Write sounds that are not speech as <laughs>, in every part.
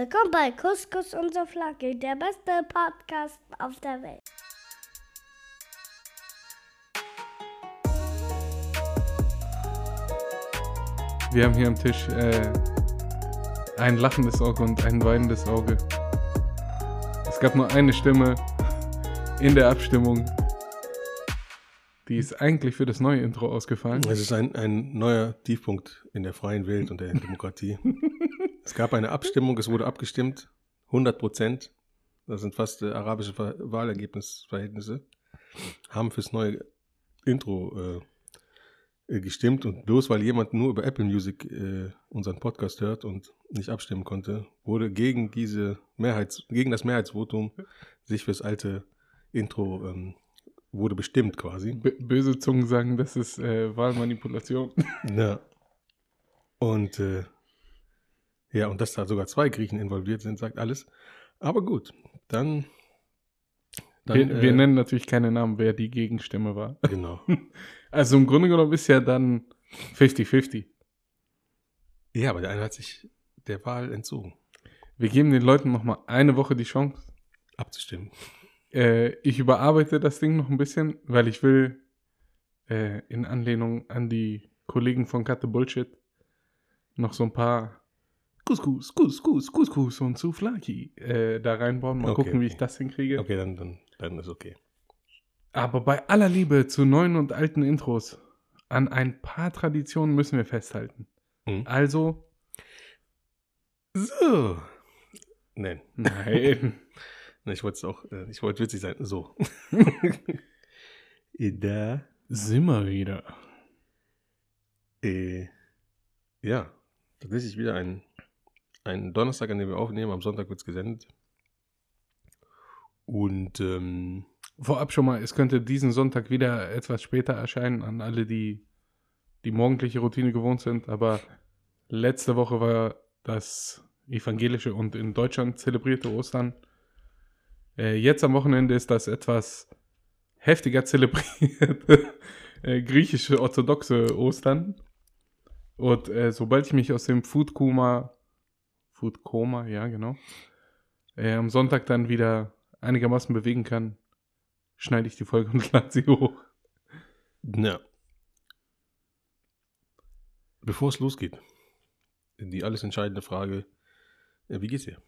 Willkommen bei Couscous und so Flagge, der beste Podcast auf der Welt. Wir haben hier am Tisch äh, ein lachendes Auge und ein weinendes Auge. Es gab nur eine Stimme in der Abstimmung. Die ist eigentlich für das neue Intro ausgefallen. Es ist ein, ein neuer Tiefpunkt in der freien Welt und der Demokratie. <laughs> es gab eine Abstimmung, es wurde abgestimmt, 100 Prozent, das sind fast äh, arabische Ver Wahlergebnisverhältnisse, haben fürs neue Intro äh, äh, gestimmt und bloß weil jemand nur über Apple Music äh, unseren Podcast hört und nicht abstimmen konnte, wurde gegen diese Mehrheits, gegen das Mehrheitsvotum sich fürs alte Intro ähm, wurde bestimmt quasi. Böse Zungen sagen, das ist äh, Wahlmanipulation. <laughs> Ja. Und äh, ja, und dass da sogar zwei Griechen involviert sind, sagt alles. Aber gut, dann. dann wir, wir äh, nennen natürlich keine Namen, wer die Gegenstimme war. Genau. <laughs> Also im Grunde genommen ist ja dann 50-50. Ja, aber der eine hat sich der Wahl entzogen, Wir geben den Leuten nochmal eine Woche die Chance. abzustimmen. Äh, ich überarbeite das Ding noch ein bisschen, weil ich will äh, in Anlehnung an die Kollegen von Cut the Bullshit noch so ein paar Couscous, Couscous, Couscous und Souflaki äh, da reinbauen. Mal Okay, gucken, wie okay. ich das hinkriege. Okay, dann, dann, dann ist okay. Aber bei aller Liebe zu neuen und alten Intros, an ein paar Traditionen müssen wir festhalten. Mhm. Also, So. Nein, nein. <laughs> ich wollte es auch, äh, ich wollte witzig sein. So. <laughs> da, Sind wir wieder. äh, ja, tatsächlich wieder ein, ein Donnerstag, an dem wir aufnehmen. Am Sonntag wird es gesendet. Und, ähm, Vorab schon mal, es könnte diesen Sonntag wieder etwas später erscheinen an alle, die die morgendliche Routine gewohnt sind. Aber letzte Woche war das evangelische und in Deutschland zelebrierte Ostern. Äh, jetzt am Wochenende ist das etwas heftiger zelebrierte <laughs> äh, griechische orthodoxe Ostern. Und äh, sobald ich mich aus dem Food Koma, Food Koma, ja genau, äh, am Sonntag dann wieder einigermaßen bewegen kann, schneide ich die Folge und <laughs> lade sie hoch. Ja. Bevor es losgeht, die alles entscheidende Frage: äh, Wie geht's dir?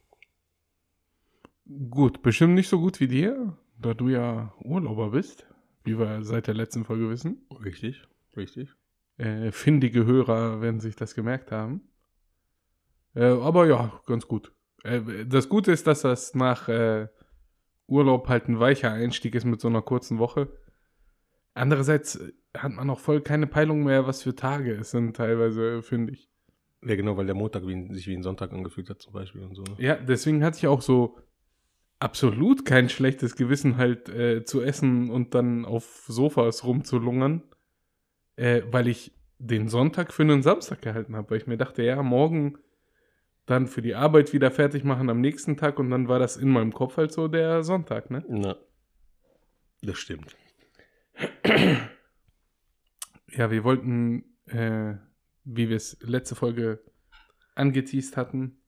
Gut, bestimmt nicht so gut wie dir, da du ja Urlauber bist, wie wir seit der letzten Folge wissen. Richtig, richtig. Äh, findige Hörer werden sich das gemerkt haben. Äh, aber ja, ganz gut. Äh, das Gute ist, dass das nach äh, Urlaub halt ein weicher Einstieg ist mit so einer kurzen Woche. Andererseits hat man auch voll keine Peilung mehr, was für Tage es sind, teilweise, finde ich. Ja, genau, weil der Montag wie, sich wie ein Sonntag angefühlt hat, zum Beispiel und so. ne? Ja, deswegen hatte ich auch so absolut kein schlechtes Gewissen, halt äh, zu essen und dann auf Sofas rumzulungern, äh, weil ich den Sonntag für einen Samstag gehalten habe, weil ich mir dachte, ja, morgen dann für die Arbeit wieder fertig machen am nächsten Tag und dann war das in meinem Kopf halt so der Sonntag, ne? Na, das stimmt. Ja, wir wollten, äh, wie wir es letzte Folge angeteased hatten,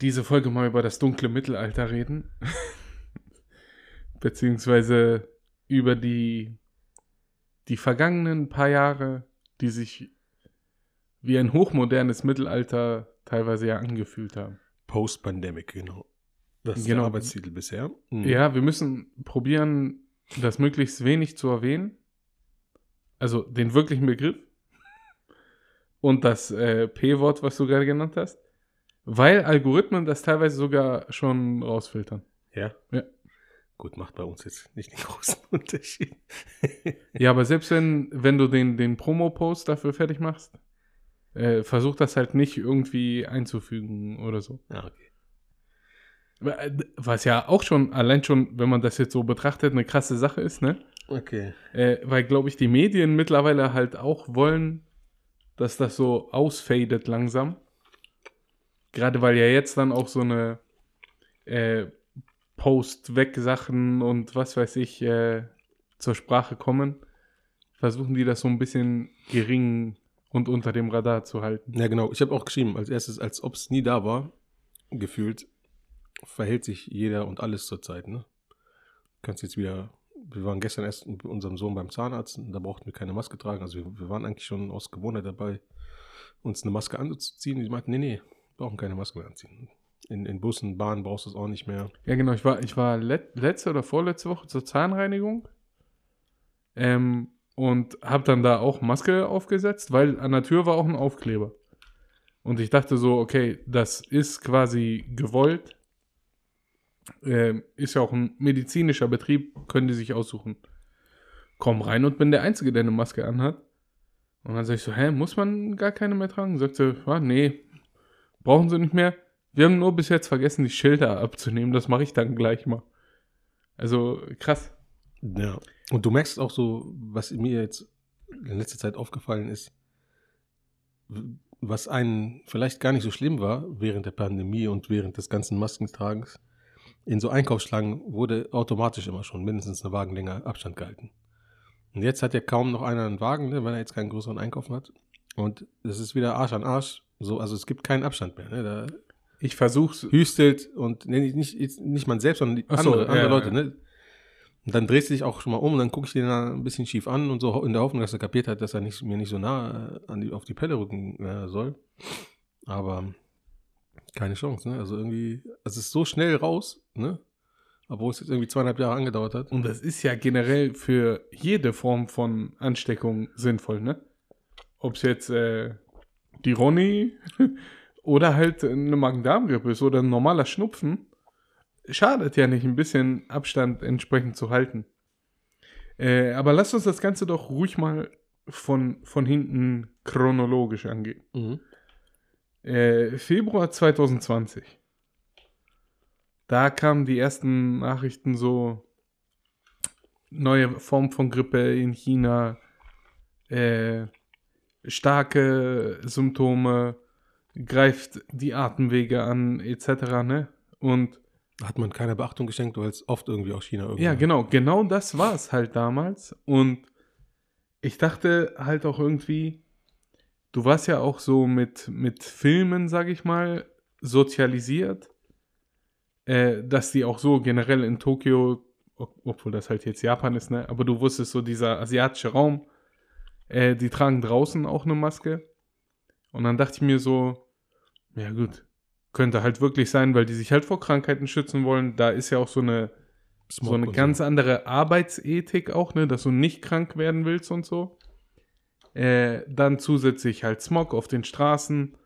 diese Folge mal über das dunkle Mittelalter reden. <laughs> Beziehungsweise über die, die vergangenen paar Jahre, die sich wie ein hochmodernes Mittelalter teilweise ja angefühlt haben. Post-Pandemic, genau. Das ist Genau. der Arbeitstitel bisher. Mhm. Ja, wir müssen probieren, das möglichst wenig zu erwähnen. Also den wirklichen Begriff. Und das äh, P-Wort, was du gerade genannt hast. Weil Algorithmen das teilweise sogar schon rausfiltern. Ja? Ja. Gut, macht bei uns jetzt nicht den <laughs> großen Unterschied. Ja, aber selbst wenn, wenn du den, den Promo-Post dafür fertig machst, äh, versuch das halt nicht irgendwie einzufügen oder so. ja, okay. Was ja auch schon, allein schon, wenn man das jetzt so betrachtet, eine krasse Sache ist, ne? Okay. Äh, weil, glaube ich, die Medien mittlerweile halt auch wollen, dass das so ausfadet langsam. Gerade weil ja jetzt dann auch so eine äh, Post-Weg-Sachen und was weiß ich äh, zur Sprache kommen, versuchen die das so ein bisschen gering und unter dem Radar zu halten. Ja, genau. Ich habe auch geschrieben, als erstes, als ob es nie da war. gefühlt verhält sich jeder und alles zurzeit, ne? Du kannst jetzt wieder, wir waren gestern erst mit unserem Sohn beim Zahnarzt und da brauchten wir keine Maske tragen. Also wir, wir waren eigentlich schon aus Gewohnheit dabei, uns eine Maske anzuziehen. Die meinten, nee, nee, brauchen keine Maske mehr anziehen. In, in Bussen, Bahnen brauchst du es auch nicht mehr. Ja, genau. Ich war, ich war let, letzte oder vorletzte Woche zur Zahnreinigung ähm, und habe dann da auch Maske aufgesetzt, weil an der Tür war auch ein Aufkleber. Und ich dachte so, okay, das ist quasi gewollt. Ähm, ist ja auch ein medizinischer Betrieb, können die sich aussuchen. Komm rein und bin der Einzige, der eine Maske anhat. Und dann sag ich so, hä, muss man gar keine mehr tragen? Sagte, ja, nee, brauchen sie nicht mehr. Wir haben nur bis jetzt vergessen, die Schilder abzunehmen. Das mache ich dann gleich mal. Also krass. Ja. Und du merkst auch so, was mir jetzt in letzter Zeit aufgefallen ist, was einen vielleicht gar nicht so schlimm war während der Pandemie und während des ganzen Maskentragens. In so Einkaufsschlangen wurde automatisch immer schon mindestens eine Wagenlänge Abstand gehalten. Und jetzt hat ja kaum noch einer einen Wagen, ne, weil er jetzt keinen größeren Einkauf hat. Und es ist wieder Arsch an Arsch. So, also es gibt keinen Abstand mehr. Ne? Da Ich versuch's. hüstelt und nee, nicht, nicht, man selbst, sondern die so, andere, andere ja, Leute. ja. Ne? Und dann drehst du dich auch schon mal um und dann gucke ich den da ein bisschen schief an und so in der Hoffnung, dass er kapiert hat, dass er nicht, mir nicht so nah äh, an die, auf die Pelle rücken äh, soll. Aber keine Chance, ne? Also irgendwie, es ist so schnell raus, ne? Obwohl es jetzt irgendwie zweieinhalb Jahre angedauert hat. Und das ist ja generell für jede Form von Ansteckung sinnvoll, ne? Ob es jetzt äh, die Ronny <laughs> oder halt eine Magen-Darm-Grippe ist oder ein normaler Schnupfen, schadet ja nicht, ein bisschen Abstand entsprechend zu halten. Äh, aber lasst uns das Ganze doch ruhig mal von, von hinten chronologisch angehen. Mhm. Äh, Februar 2020. Da kamen die ersten Nachrichten so neue Form von Grippe in China, äh, starke Symptome, greift die Atemwege an, etc. Ne? Und Hat man keine Beachtung geschenkt, weil es oft irgendwie aus China irgendwie. ja, genau, genau das war es halt damals. Und ich dachte halt auch irgendwie, du warst ja auch so mit, mit Filmen, sag ich mal, sozialisiert, äh, dass die auch so generell in Tokio, ob- obwohl das halt jetzt Japan ist, ne, aber du wusstest so, dieser asiatische Raum, äh, die tragen draußen auch eine Maske. Und dann dachte ich mir so, ja gut, könnte halt wirklich sein, weil die sich halt vor Krankheiten schützen wollen. Da ist ja auch so eine so eine ganz andere Arbeitsethik auch, ne, dass du nicht krank werden willst und so. Äh, dann zusätzlich halt Smog auf den Straßen.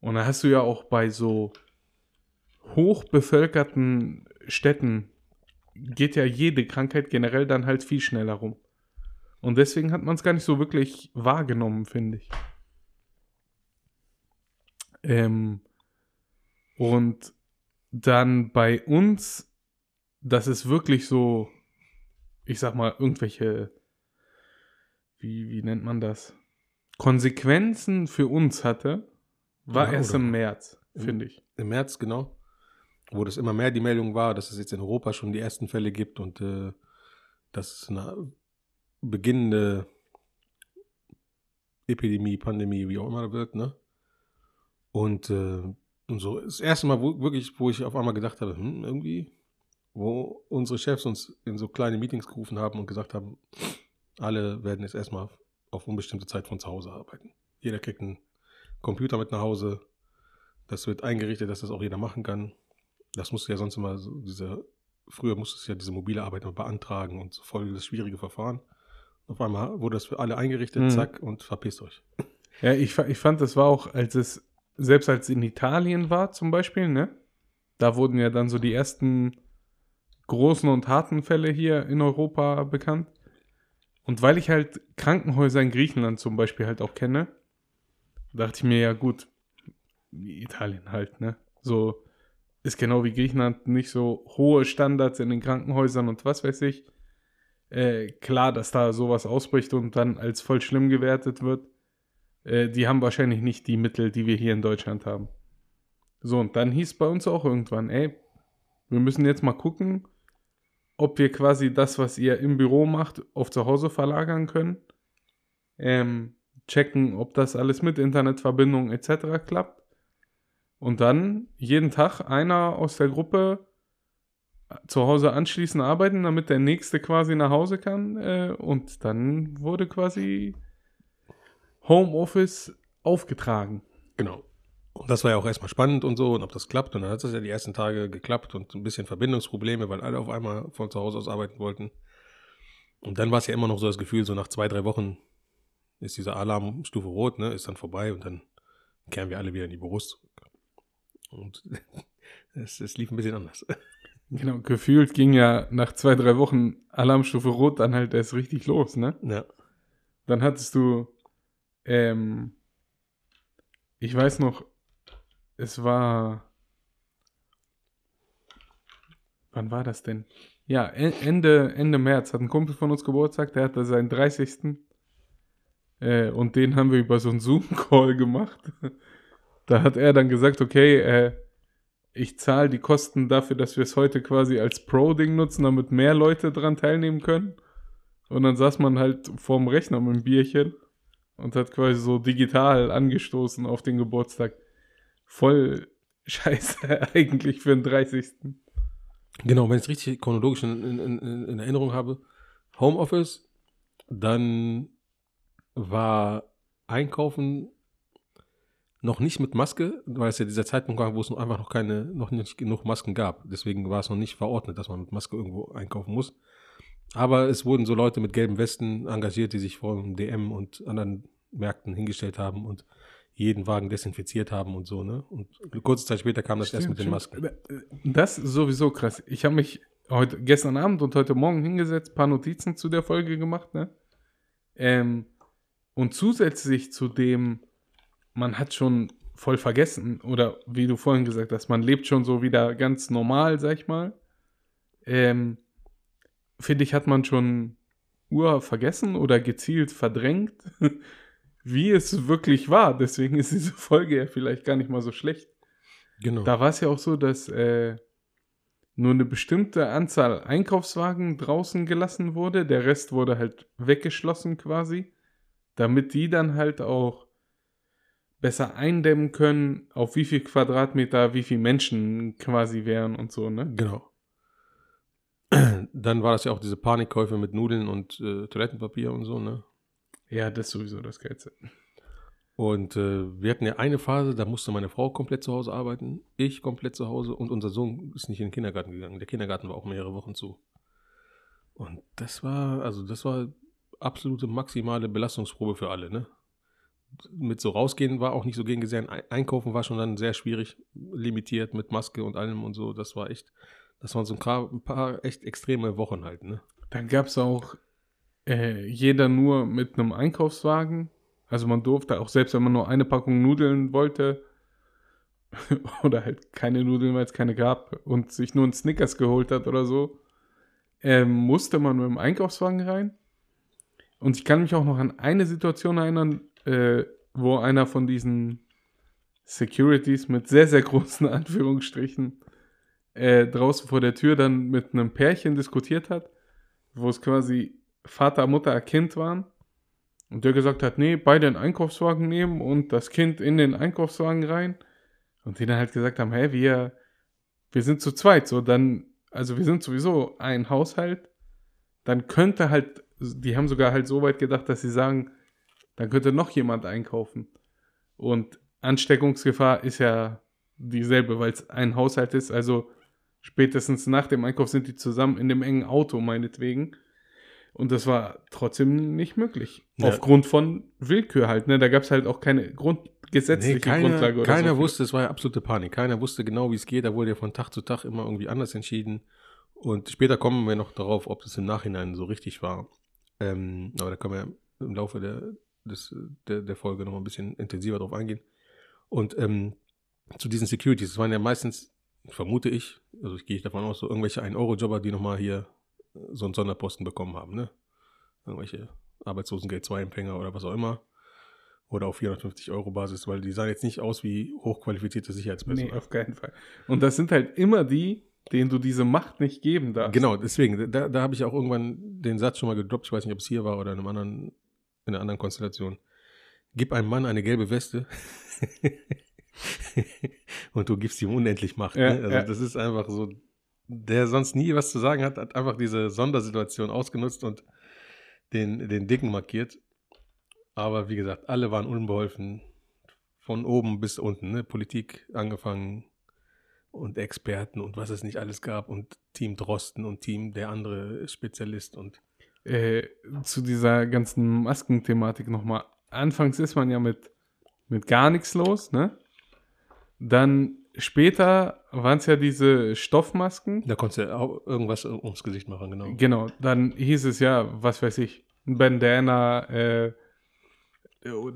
Und da hast du ja auch bei so hochbevölkerten Städten geht ja jede Krankheit generell dann halt viel schneller rum. Und deswegen hat man es gar nicht so wirklich wahrgenommen, finde ich. Ähm, und dann bei uns dass es wirklich so, ich sag mal, irgendwelche, wie, wie nennt man das? Konsequenzen für uns hatte, war Ja, erst im März, finde ich. Im März, genau. Wo das immer mehr die Meldung war, dass es jetzt in Europa schon die ersten Fälle gibt und äh, dass es eine beginnende Epidemie, Pandemie, wie auch immer wird, ne? Und, äh, und so das erste Mal wo, wirklich, wo ich auf einmal gedacht habe, hm, irgendwie, wo unsere Chefs uns in so kleine Meetings gerufen haben und gesagt haben, alle werden jetzt erstmal auf unbestimmte Zeit von zu Hause arbeiten. Jeder kriegt einen Computer mit nach Hause, das wird eingerichtet, dass das auch jeder machen kann. Das musste ja sonst immer so diese, früher musstest du ja diese mobile Arbeit noch beantragen und so voll das schwierige Verfahren. Auf einmal wurde das für alle eingerichtet, Mhm. zack, und verpisst euch. Ja, ich, ich fand, das war auch, als es, selbst als in Italien war zum Beispiel, ne? Da wurden ja dann so die ersten großen und harten Fälle hier in Europa bekannt. Und weil ich halt Krankenhäuser in Griechenland zum Beispiel halt auch kenne, dachte ich mir, ja gut, Italien halt, ne? So ist genau wie Griechenland nicht so hohe Standards in den Krankenhäusern und was weiß ich. Äh, klar, dass da sowas ausbricht und dann als voll schlimm gewertet wird. Äh, die haben wahrscheinlich nicht die Mittel, die wir hier in Deutschland haben. So, und dann hieß bei uns auch irgendwann, ey, wir müssen jetzt mal gucken, ob wir quasi das, was ihr im Büro macht, auf zu Hause verlagern können. Ähm, checken, ob das alles mit Internetverbindung etc. klappt. Und dann jeden Tag einer aus der Gruppe zu Hause anschließend arbeiten, damit der nächste quasi nach Hause kann. Äh, und dann wurde quasi Homeoffice aufgetragen. Genau. Und das war ja auch erstmal spannend und so, und ob das klappt. Und dann hat es ja die ersten Tage geklappt und ein bisschen Verbindungsprobleme, weil alle auf einmal von zu Hause aus arbeiten wollten. Und dann war es ja immer noch so das Gefühl, so nach zwei, drei Wochen ist dieser Alarmstufe rot, ne, ist dann vorbei und dann kehren wir alle wieder in die Büros zurück. Und <laughs> es, es lief ein bisschen anders. <laughs> Genau, gefühlt ging ja nach zwei, drei Wochen Alarmstufe Rot dann halt erst richtig los, ne? Ja. Dann hattest du, ähm, ich weiß noch, es war, wann war das denn? Ja, E- Ende, Ende März hat ein Kumpel von uns Geburtstag, der hatte seinen 30. Äh, und den haben wir über so einen Zoom-Call gemacht. <laughs> Da hat er dann gesagt, okay, äh, ich zahle die Kosten dafür, dass wir es heute quasi als Pro-Ding nutzen, damit mehr Leute dran teilnehmen können. Und dann saß man halt vorm Rechner mit dem Bierchen und hat quasi so digital angestoßen auf den Geburtstag. Voll <laughs> scheiße eigentlich für den 30. Genau, wenn ich es richtig chronologisch in, in, in, in Erinnerung habe, Homeoffice, dann war Einkaufen noch nicht mit Maske, weil es ja dieser Zeitpunkt war, wo es einfach noch keine, noch nicht genug Masken gab. Deswegen war es noch nicht verordnet, dass man mit Maske irgendwo einkaufen muss. Aber es wurden so Leute mit gelben Westen engagiert, die sich vor dem DM und anderen Märkten hingestellt haben und jeden Wagen desinfiziert haben und so, ne? Und kurze Zeit später kam das erst mit den Masken. Das ist sowieso krass. Ich habe mich heute, gestern Abend und heute Morgen hingesetzt, paar Notizen zu der Folge gemacht, ne? Ähm, und zusätzlich zu dem, man hat schon voll vergessen, oder wie du vorhin gesagt hast, man lebt schon so wieder ganz normal, sag ich mal. Ähm, finde ich, hat man schon Uhr vergessen oder gezielt verdrängt, <laughs> wie es wirklich war. Deswegen ist diese Folge ja vielleicht gar nicht mal so schlecht. Genau. Da war es ja auch so, dass äh, nur eine bestimmte Anzahl Einkaufswagen draußen gelassen wurde. Der Rest wurde halt weggeschlossen quasi, damit die dann halt auch besser eindämmen können, auf wie viel Quadratmeter wie viele Menschen quasi wären und so, ne? Genau. Dann war das ja auch diese Panikkäufe mit Nudeln und äh, Toilettenpapier und so, ne? Ja, das ist sowieso das Geilste. Und äh, wir hatten ja eine Phase, da musste meine Frau komplett zu Hause arbeiten, ich komplett zu Hause und unser Sohn ist nicht in den Kindergarten gegangen. Der Kindergarten war auch mehrere Wochen zu. Und das war, also das war absolute maximale Belastungsprobe für alle, ne? Mit so rausgehen war auch nicht so gern gesehen. Ei- Einkaufen war schon dann sehr schwierig, limitiert mit Maske und allem und so. Das war echt, das waren so ein paar, ein paar echt extreme Wochen halt, ne? Dann gab es auch äh, jeder nur mit einem Einkaufswagen. Also man durfte auch, selbst wenn man nur eine Packung Nudeln wollte, <laughs> oder halt keine Nudeln, weil es keine gab, und sich nur einen Snickers geholt hat oder so, ähm, musste man mit dem Einkaufswagen rein. Und ich kann mich auch noch an eine Situation erinnern, äh, wo einer von diesen Securities mit sehr, sehr großen <laughs> Anführungsstrichen äh, draußen vor der Tür dann mit einem Pärchen diskutiert hat, wo es quasi Vater, Mutter, Kind waren. Und der gesagt hat, nee, beide einen Einkaufswagen nehmen und das Kind in den Einkaufswagen rein. Und die dann halt gesagt haben, hä, wir, wir sind zu zweit, so dann, also wir sind sowieso ein Haushalt. Dann könnte halt, die haben sogar halt so weit gedacht, dass sie sagen, dann könnte noch jemand einkaufen. Und Ansteckungsgefahr ist ja dieselbe, weil es ein Haushalt ist. Also spätestens nach dem Einkauf sind die zusammen in dem engen Auto, meinetwegen. Und das war trotzdem nicht möglich. Ja. Aufgrund von Willkür halt. Ne? Da gab es halt auch keine Grund gesetzliche Nee, keiner, Grundlage oder keiner so. wusste, es war ja absolute Panik. Keiner wusste genau, wie es geht. Da wurde ja von Tag zu Tag immer irgendwie anders entschieden. Und später kommen wir noch darauf, ob das im Nachhinein so richtig war. Ähm, aber da können wir im Laufe der, des, der, der Folge noch ein bisschen intensiver drauf eingehen. Und ähm, zu diesen Securities, das waren ja meistens, vermute ich, also ich gehe davon aus, so irgendwelche 1-Euro-Jobber, die nochmal hier äh, so einen Sonderposten bekommen haben, ne? Irgendwelche Arbeitslosengeld-2-Empfänger oder was auch immer. Oder auf 450 Euro Basis, weil die sahen jetzt nicht aus wie hochqualifizierte Sicherheitspersonen. Nee, auf keinen Fall. Und das sind halt immer die, denen du diese Macht nicht geben darfst. Genau, deswegen, da, da habe ich auch irgendwann den Satz schon mal gedroppt, ich weiß nicht, ob es hier war oder in, einem anderen, in einer anderen Konstellation. Gib einem Mann eine gelbe Weste <laughs> <laughs> und du gibst ihm unendlich Macht. Ja, ne? Also ja. das ist einfach so, der sonst nie was zu sagen hat, hat einfach diese Sondersituation ausgenutzt und den, den Dicken markiert. Aber wie gesagt, alle waren unbeholfen. Von oben bis unten, ne? Politik angefangen und Experten und was es nicht alles gab und Team Drosten und Team der andere Spezialist und äh, zu dieser ganzen Maskenthematik nochmal. Anfangs ist man ja mit, mit gar nichts los, ne? Dann später waren es ja diese Stoffmasken. da konntest du auch irgendwas ums Gesicht machen, genau. Genau, dann hieß es ja, was weiß ich, ein Bandana, äh,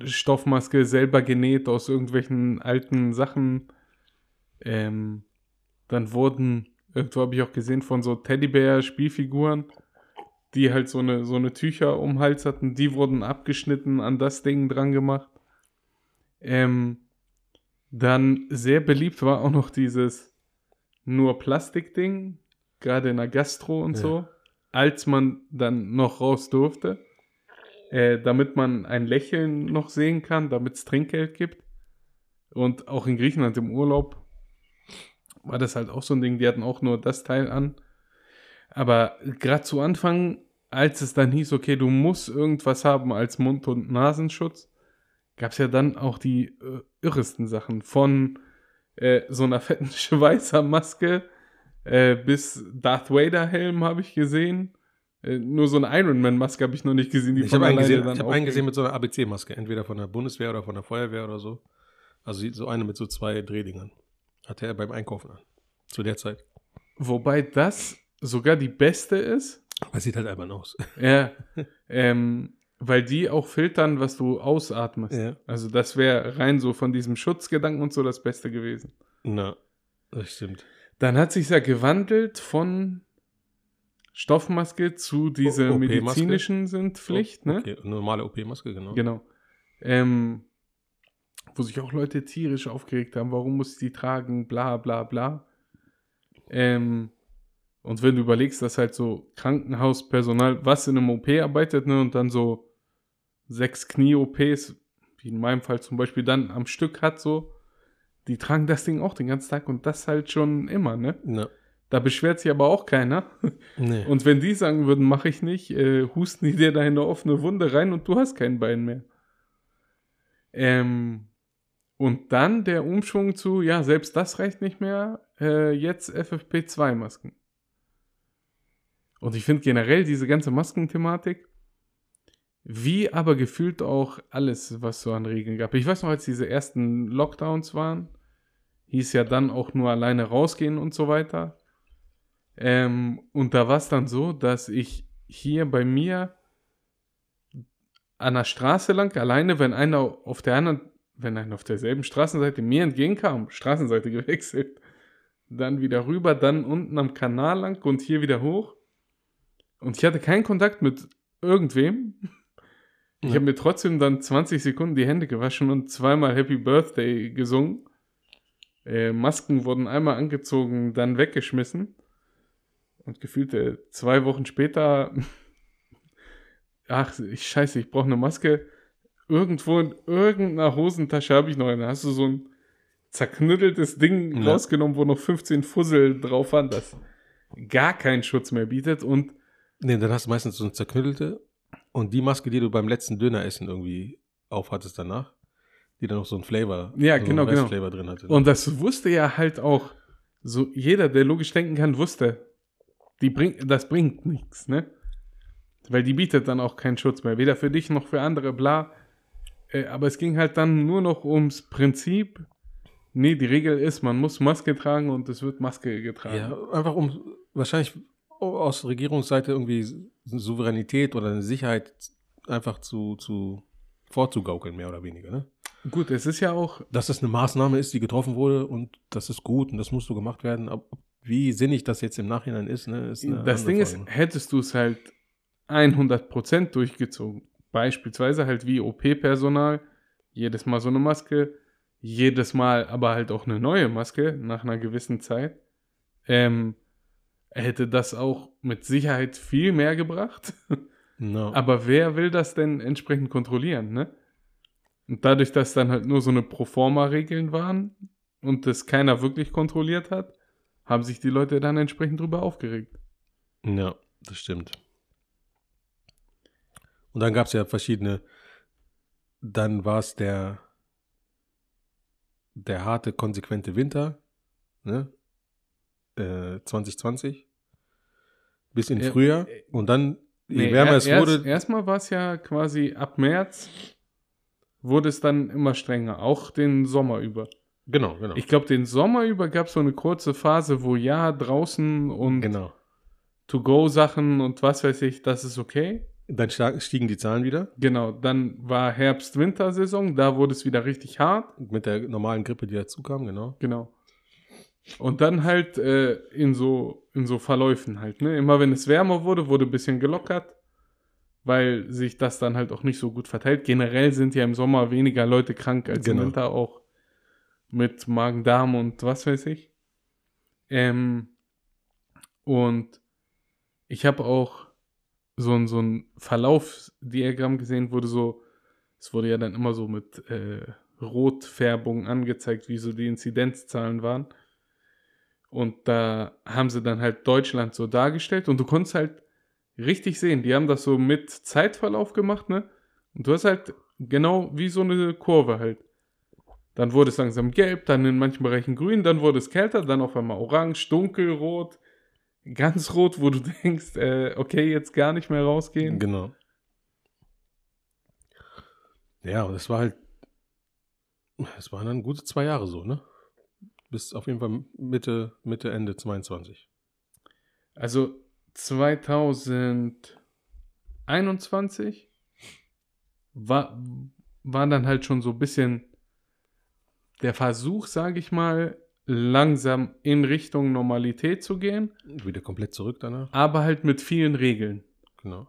Stoffmaske selber genäht aus irgendwelchen alten Sachen. Ähm, dann wurden, irgendwo habe ich auch gesehen, von so Teddybär-Spielfiguren, die halt so eine, so eine Tücher um den Hals hatten, die wurden abgeschnitten, an das Ding dran gemacht. Ähm, dann sehr beliebt war auch noch dieses nur Plastikding, gerade in der Gastro und Ja. so, als man dann noch raus durfte, äh, damit man ein Lächeln noch sehen kann, damit es Trinkgeld gibt. Und auch in Griechenland im Urlaub war das halt auch so ein Ding, die hatten auch nur das Teil an. Aber gerade zu Anfang, als es dann hieß, okay, du musst irgendwas haben als Mund- und Nasenschutz, gab es ja dann auch die äh, irresten Sachen. Von äh, so einer fetten <laughs> Schweißermaske äh, bis Darth Vader-Helm habe ich gesehen. Äh, nur so eine Iron Man-Maske habe ich noch nicht gesehen. Die Ich von habe einen gesehen, ich hab einen gesehen mit so einer ABC-Maske, entweder von der Bundeswehr oder von der Feuerwehr oder so. Also so eine mit so zwei Drehdingern. Hatte er beim Einkaufen an. Zu der Zeit. Wobei das sogar die beste ist. Aber sieht halt albern aus. Ja. <laughs> ähm, weil die auch filtern, was du ausatmest. Ja. Also das wäre rein so von diesem Schutzgedanken und so das Beste gewesen. Na, das stimmt. Dann hat sich ja gewandelt von Stoffmaske zu diese O- OP-Maske? medizinischen sind Pflicht, ne? Okay, normale OP-Maske, genau. Genau. Ähm, wo sich auch Leute tierisch aufgeregt haben, warum muss ich die tragen, bla bla bla. Ähm, und wenn du überlegst, dass halt so Krankenhauspersonal, was in einem OP arbeitet, ne, und dann so sechs Knie-OPs, wie in meinem Fall zum Beispiel, dann am Stück hat, so, die tragen das Ding auch den ganzen Tag und das halt schon immer, ne? Na, Da beschwert sich aber auch keiner. <laughs> nee. Und wenn die sagen würden, mache ich nicht, äh, husten die dir da in eine offene Wunde rein und du hast kein Bein mehr. Ähm, und dann der Umschwung zu, ja, selbst das reicht nicht mehr, äh, jetzt FFP2-Masken. Und ich finde generell diese ganze Maskenthematik, wie aber gefühlt auch alles, was so an Regeln gab. Ich weiß noch, als diese ersten Lockdowns waren, hieß ja dann auch nur alleine rausgehen und so weiter. Ähm, und da war es dann so, dass ich hier bei mir an der Straße lang, alleine, wenn einer auf der anderen, wenn einer auf derselben Straßenseite mir entgegenkam, Straßenseite <laughs> gewechselt, dann wieder rüber, dann unten am Kanal lang und hier wieder hoch. Und ich hatte keinen Kontakt mit irgendwem. Ich Ja. habe mir trotzdem dann 20 Sekunden die Hände gewaschen und zweimal Happy Birthday gesungen. Äh, Masken wurden einmal angezogen, dann weggeschmissen. Und gefühlt äh, zwei Wochen später, <laughs> ach, ich scheiße, ich brauche eine Maske. Irgendwo in irgendeiner Hosentasche habe ich noch eine. Hast du so ein zerknütteltes Ding Ja. rausgenommen, wo noch 15 Fussel drauf waren, das gar keinen Schutz mehr bietet. Und nee, dann hast du meistens so eine zerknüllte und die Maske, die du beim letzten Döneressen irgendwie aufhattest danach, die dann noch so ein Flavor, Ja, so genau, genau. Restflavor drin hatte. Und das wusste ja halt auch so jeder, der logisch denken kann, wusste, die bring, das bringt nichts, ne? Weil die bietet dann auch keinen Schutz mehr, weder für dich noch für andere, bla. Äh, aber es ging halt dann nur noch ums Prinzip. Nee, die Regel ist, man muss Maske tragen und es wird Maske getragen. Ja, einfach um wahrscheinlich aus Regierungsseite irgendwie Souveränität oder eine Sicherheit einfach zu, zu vorzugaukeln, mehr oder weniger. Ne? Gut, es ist ja auch, Dass das eine Maßnahme ist, die getroffen wurde und das ist gut und das muss so gemacht werden. Aber wie sinnig das jetzt im Nachhinein ist, ne, ist das Ding ist, Frage. hättest du es halt 100% durchgezogen, beispielsweise halt wie OP-Personal, jedes Mal so eine Maske, jedes Mal aber halt auch eine neue Maske nach einer gewissen Zeit, ähm, hätte das auch mit Sicherheit viel mehr gebracht. No. <laughs> aber wer will das denn entsprechend kontrollieren, ne? Und dadurch, dass dann halt nur so eine Proforma-Regeln waren und das keiner wirklich kontrolliert hat, haben sich die Leute dann entsprechend drüber aufgeregt. Ja, das stimmt. Und dann gab es ja verschiedene, dann war es der, der harte, konsequente Winter, ne? Äh, 2020 bis in Ja, Frühjahr äh, und dann, je Nee, wärmer er- es erst, wurde, Erstmal war es ja quasi ab März wurde es dann immer strenger, auch den Sommer über. genau, genau, Ich glaube, den Sommer über gab es so eine kurze Phase, wo ja, draußen und genau. To-Go-Sachen und was weiß ich, das ist okay. Dann stiegen die Zahlen wieder Genau, dann war Herbst-Wintersaison, da wurde es wieder richtig hart. mit der normalen Grippe, die dazu kam, genau. Genau. Und dann halt äh, in, so, in so Verläufen halt. Ne? Immer wenn es wärmer wurde, wurde ein bisschen gelockert, weil sich das dann halt auch nicht so gut verteilt. Generell sind ja im Sommer weniger Leute krank als Genau. im Winter auch mit Magen-Darm und was weiß ich. Ähm, und ich habe auch so ein, so ein Verlaufsdiagramm gesehen, wurde so, es wurde ja dann immer so mit äh, Rotfärbung angezeigt, wie so die Inzidenzzahlen waren. Und da haben sie dann halt Deutschland so dargestellt und du konntest halt richtig sehen, die haben das so mit Zeitverlauf gemacht, ne? Und du hast halt genau wie so eine Kurve halt. Dann wurde es langsam gelb, dann in manchen Bereichen grün, dann wurde es kälter, dann auf einmal orange, dunkelrot, ganz rot, wo du <laughs> denkst, äh, okay, jetzt gar nicht mehr rausgehen. Genau. Ja, und es war halt, es waren dann gute zwei Jahre so, ne? Bis auf jeden Fall Mitte, Mitte, Ende 22. Also 2021 war, war dann halt schon so ein bisschen der Versuch, sage ich mal, langsam in Richtung Normalität zu gehen, Wieder komplett zurück danach. aber halt mit vielen Regeln. Genau.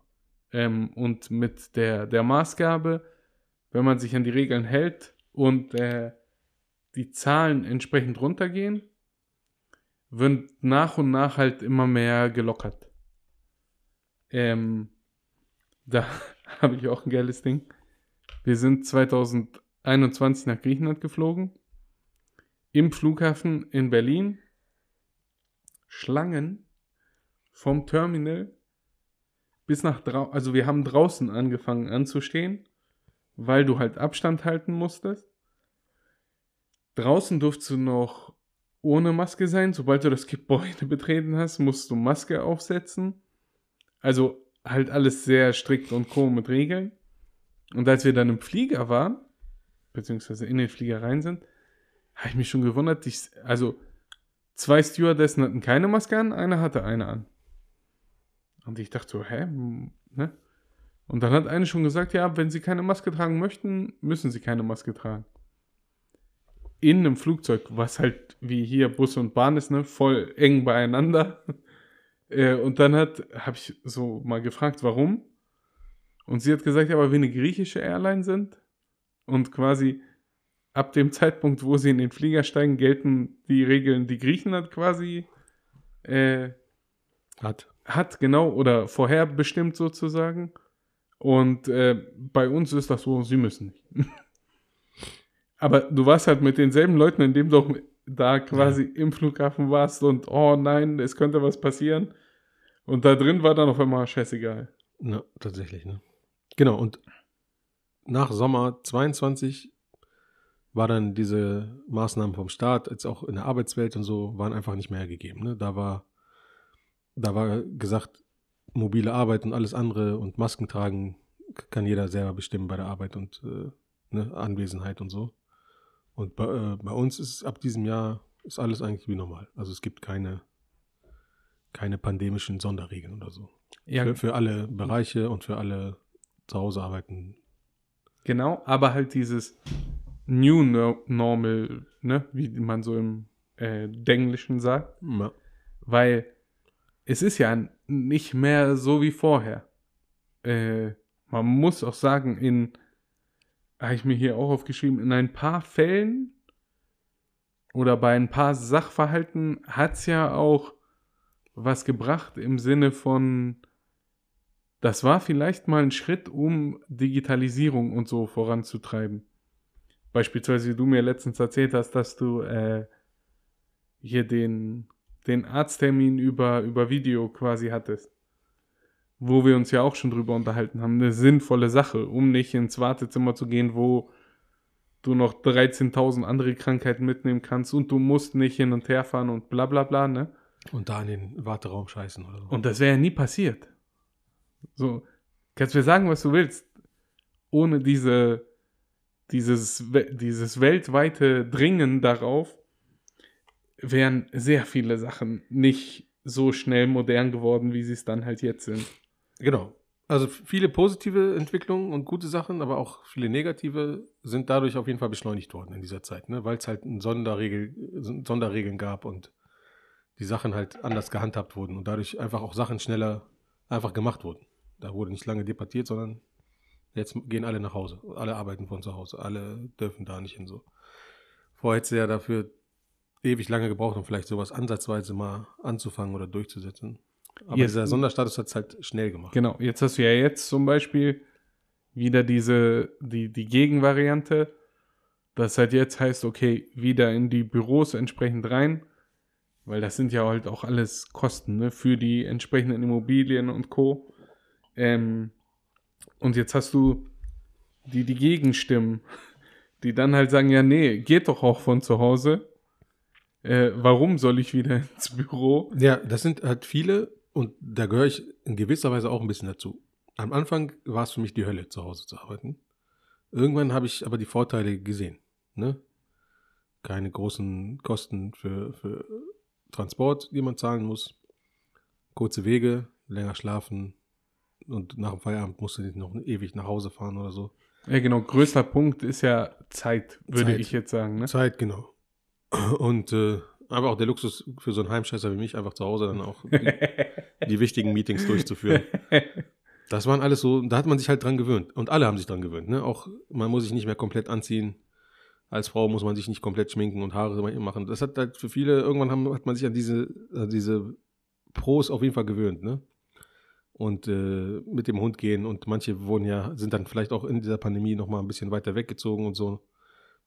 Ähm, und mit der, der Maßgabe, wenn man sich an die Regeln hält und äh, die Zahlen entsprechend runtergehen, wird nach und nach halt immer mehr gelockert. Ähm, da <laughs> habe ich auch ein geiles Ding. Wir sind 2021 nach Griechenland geflogen. Im Flughafen in Berlin. Schlangen vom Terminal bis nach draußen. Also wir haben draußen angefangen anzustehen, weil du halt Abstand halten musstest. Draußen durfst du noch ohne Maske sein. Sobald du das Gebäude <laughs> betreten hast, musst du Maske aufsetzen. Also halt alles sehr strikt und co mit Regeln. Und als wir dann im Flieger waren, beziehungsweise in den Flieger rein sind, habe ich mich schon gewundert. Ich, also zwei Stewardessen hatten keine Maske an, eine hatte eine an. Und ich dachte so, hä? Ne? Und dann hat eine schon gesagt, ja, wenn sie keine Maske tragen möchten, müssen sie keine Maske tragen. In einem Flugzeug, was halt wie hier Bus und Bahn ist, ne, voll eng beieinander. <laughs> Äh, und dann hat, habe ich so mal gefragt, warum. Und sie hat gesagt, ja, aber wir eine griechische Airline sind und quasi ab dem Zeitpunkt, wo sie in den Flieger steigen, gelten die Regeln, die Griechenland quasi äh, Hat. hat, genau, oder vorherbestimmt sozusagen. Und äh, bei uns ist das so, sie müssen nicht. <laughs> Aber du warst halt mit denselben Leuten, indem du auch da quasi im Flughafen warst und oh nein, es könnte was passieren. Und da drin war dann auf einmal scheißegal. Ja, tatsächlich, ne? Genau, und nach Sommer 22 war dann diese Maßnahmen vom Staat, jetzt auch in der Arbeitswelt und so, waren einfach nicht mehr gegeben. Ne? Da war, da war gesagt, mobile Arbeit und alles andere und Masken tragen kann jeder selber bestimmen bei der Arbeit und äh, ne, Anwesenheit und so. Und bei, äh, bei uns ist ab diesem Jahr ist alles eigentlich wie normal. Also es gibt keine, keine pandemischen Sonderregeln oder so. Ja, Für, für alle Bereiche und für alle zu Hause arbeiten. genau, aber halt dieses New No- Normal, ne, wie man so im äh, Denglischen sagt. Ja. Weil es ist ja nicht mehr so wie vorher. Äh, man muss auch sagen, in, habe ich mir hier auch aufgeschrieben, in ein paar Fällen oder bei ein paar Sachverhalten hat es ja auch was gebracht im Sinne von, das war vielleicht mal ein Schritt, um Digitalisierung und so voranzutreiben. Beispielsweise, wie du mir letztens erzählt hast, dass du äh, hier den, den Arzttermin über, über Video quasi hattest. Wo wir uns ja auch schon drüber unterhalten haben. Eine sinnvolle Sache, um nicht ins Wartezimmer zu gehen, wo du noch 13.000 andere Krankheiten mitnehmen kannst und du musst nicht hin und her fahren und bla bla bla, ne? Und da in den Warteraum scheißen oder so. Und das wäre ja nie passiert. So, kannst mir sagen, was du willst. Ohne diese, dieses, dieses weltweite Dringen darauf wären sehr viele Sachen nicht so schnell modern geworden, wie sie es dann halt jetzt sind. Genau. Also viele positive Entwicklungen und gute Sachen, aber auch viele negative sind dadurch auf jeden Fall beschleunigt worden in dieser Zeit, ne? weil es halt Sonderregel, Sonderregeln gab und die Sachen halt anders gehandhabt wurden und dadurch einfach auch Sachen schneller einfach gemacht wurden. Da wurde nicht lange debattiert, sondern jetzt gehen alle nach Hause. Alle arbeiten von zu Hause. Alle dürfen da nicht hin so. Vorher hätte ja dafür ewig lange gebraucht, um vielleicht sowas ansatzweise mal anzufangen oder durchzusetzen. Aber Jetzt- dieser Sonderstatus hat es halt schnell gemacht. Genau, jetzt hast du ja jetzt zum Beispiel wieder diese, die, die Gegenvariante, das halt jetzt heißt, okay, wieder in die Büros entsprechend rein, weil das sind ja halt auch alles Kosten, ne, für die entsprechenden Immobilien und Co. Ähm, und jetzt hast du die, die Gegenstimmen, die dann halt sagen, ja, nee, geht doch auch von zu Hause. Äh, warum soll ich wieder <laughs> ins Büro? Ja, das sind halt viele und da gehöre ich in gewisser Weise auch ein bisschen dazu. Am Anfang war es für mich die Hölle, zu Hause zu arbeiten. Irgendwann habe ich aber die Vorteile gesehen. Ne? Keine großen Kosten für, für Transport, die man zahlen muss. Kurze Wege, länger schlafen und nach dem Feierabend musst du nicht noch ewig nach Hause fahren oder so. Ja, genau, größter Punkt ist ja Zeit, würde Zeit. ich jetzt sagen, ne? Zeit, genau. Und äh, aber auch der Luxus für so einen Heimscheißer wie mich, einfach zu Hause dann auch <laughs> die, wichtigen Meetings durchzuführen. <laughs> Das waren alles so, da hat man sich halt dran gewöhnt. Und alle haben sich dran gewöhnt. Ne? Auch man muss sich nicht mehr komplett anziehen. Als Frau muss man sich nicht komplett schminken und Haare machen. Das hat halt für viele, irgendwann haben, hat man sich an diese, an diese Pros auf jeden Fall gewöhnt. Ne? Und äh, mit dem Hund gehen und manche wurden ja, sind dann vielleicht auch in dieser Pandemie nochmal ein bisschen weiter weggezogen und so,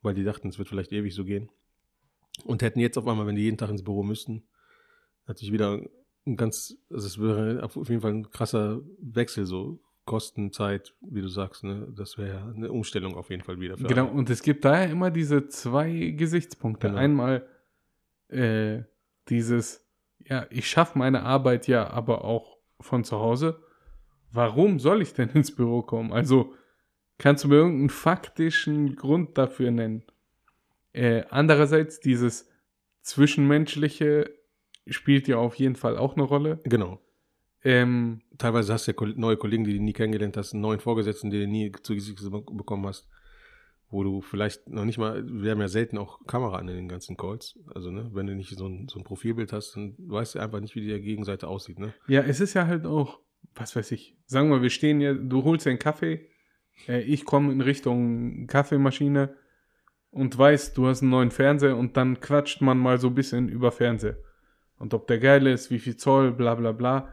weil die dachten, es wird vielleicht ewig so gehen. Und hätten jetzt auf einmal, wenn die jeden Tag ins Büro müssten, natürlich wieder ein ganz, also es wäre auf jeden Fall ein krasser Wechsel, so Kosten, Zeit, wie du sagst, ne? Das wäre ja eine Umstellung auf jeden Fall wieder. Genau, alle. und es gibt da ja immer diese zwei Gesichtspunkte. Genau. Einmal äh, dieses, ja, ich schaffe meine Arbeit ja, aber auch von zu Hause. Warum soll ich denn <laughs> ins Büro kommen? Also, kannst du mir irgendeinen faktischen Grund dafür nennen? Äh, andererseits, dieses Zwischenmenschliche spielt ja auf jeden Fall auch eine Rolle. Genau. Ähm, Teilweise hast du ja neue Kollegen, die du nie kennengelernt hast, einen neuen Vorgesetzten, den du nie zu Gesicht be- bekommen hast, wo du vielleicht noch nicht mal, wir haben ja selten auch Kamera an in den ganzen Calls. Also, ne, wenn du nicht so ein, so ein Profilbild hast, dann weißt du einfach nicht, wie die Gegenseite aussieht, ne? Ja, es ist ja halt auch, was weiß ich, sagen wir, wir stehen ja, du holst einen Kaffee, äh, ich komme in Richtung Kaffeemaschine und weißt, du hast einen neuen Fernseher und dann quatscht man mal so ein bisschen über Fernseher. Und ob der geil ist, wie viel Zoll, bla bla bla.